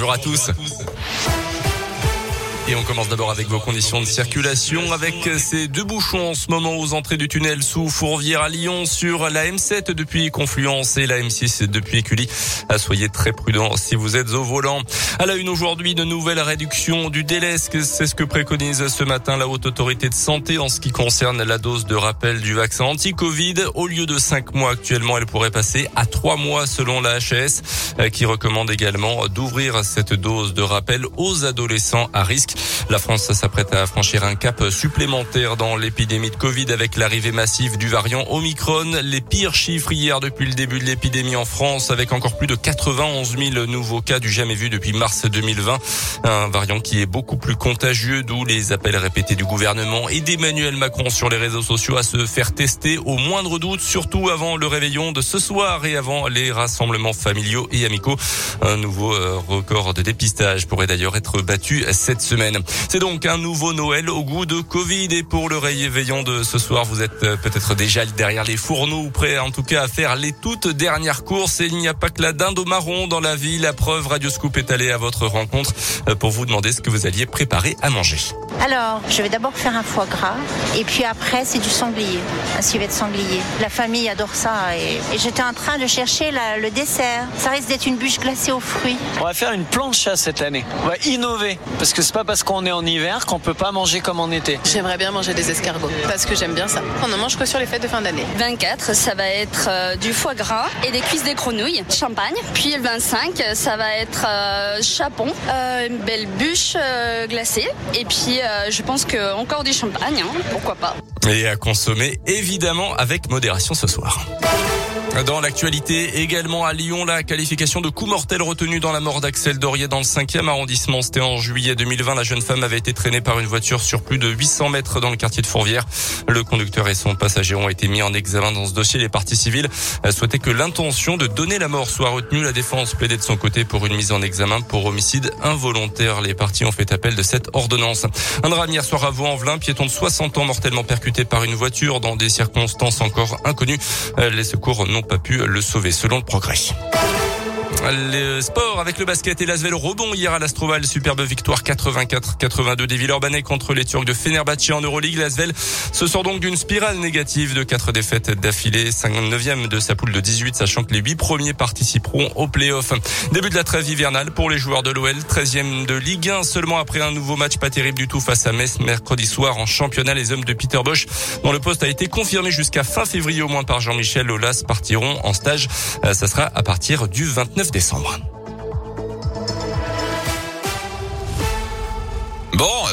Bonjour à tous. Et on commence d'abord avec vos conditions de circulation avec ces deux bouchons en ce moment aux entrées du tunnel sous Fourvière à Lyon sur la M7 depuis Confluence et la M6 depuis Écully. Soyez très prudents si vous êtes au volant. À la une aujourd'hui, de nouvelles réductions du délai. C'est ce que préconise ce matin la Haute Autorité de Santé en ce qui concerne la dose de rappel du vaccin anti-Covid? Au lieu de cinq mois actuellement, elle pourrait passer à trois mois selon la HS qui recommande également d'ouvrir cette dose de rappel aux adolescents à risque. La France s'apprête à franchir un cap supplémentaire dans l'épidémie de Covid avec l'arrivée massive du variant Omicron. Les pires chiffres hier depuis le début de l'épidémie en France avec encore plus de 91 000 nouveaux cas du jamais vu depuis mars 2020. Un variant qui est beaucoup plus contagieux, d'où les appels répétés du gouvernement et d'Emmanuel Macron sur les réseaux sociaux à se faire tester au moindre doute, surtout avant le réveillon de ce soir et avant les rassemblements familiaux et amicaux. Un nouveau euh, record de dépistage pourrait d'ailleurs être battu cette semaine. C'est donc un nouveau Noël au goût de Covid et pour le réveillon de ce soir, vous êtes euh, peut-être déjà derrière les fourneaux ou prêt en tout cas à faire les toutes dernières courses et il n'y a pas que la dinde au marron dans la vie. La preuve, Radio Scoop est allée à votre rencontre euh, pour vous demander ce que vous alliez préparer à manger. Alors, je vais d'abord faire un foie gras et puis après, c'est du sanglier, un civet de sanglier. La famille adore ça et, j'étais en train de chercher le dessert. Ça risque d'être une bûche glacée aux fruits. On va faire une plancha cette année. On va innover parce que c'est pas parce qu'on est en hiver qu'on peut pas manger comme en été. J'aimerais bien manger des escargots parce que j'aime bien ça. On ne mange que sur les fêtes de fin d'année. 24, ça va être euh, du foie gras et des cuisses des grenouilles, champagne. Puis le 25, ça va être euh, chapon, euh, une belle bûche glacée et puis euh, je pense que encore du champagne, hein, pourquoi pas. Et à consommer évidemment avec modération ce soir. Dans l'actualité, également à Lyon, la qualification de coup mortel retenu dans la mort d'Axel Dorier dans le 5e arrondissement. C'était en juillet 2020. La jeune femme avait été traînée par une voiture sur plus de 800 mètres dans le quartier de Fourvière. Le conducteur et son passager ont été mis en examen dans ce dossier. Les parties civiles souhaitaient que l'intention de donner la mort soit retenue. La défense plaidait de son côté pour une mise en examen pour homicide involontaire. Les parties ont fait appel de cette ordonnance. Un drame hier soir à Vaux-en-Velin, piéton de 60 ans mortellement percuté par une voiture dans des circonstances encore inconnues. Les secours n'ont pas pu le sauver selon le progrès. Le sport avec le basket et l'Asvel rebond hier à l'Astroval. Superbe victoire 84-82 des Villeurbanais contre les Turcs de Fenerbahçe en Euroleague. L'Asvel se sort donc d'une spirale négative de quatre défaites d'affilée. 59e de sa poule de 18, sachant que les huit premiers participeront au play-off. Début de la trêve hivernale pour les joueurs de l'OL. 13e de Ligue 1 seulement après un nouveau match pas terrible du tout face à Metz mercredi soir en championnat. Les hommes de Peter Bosch, dont le poste a été confirmé jusqu'à fin février au moins par Jean-Michel Aulas, partiront en stage. Euh, ça sera à partir du 29 décembre. Bon,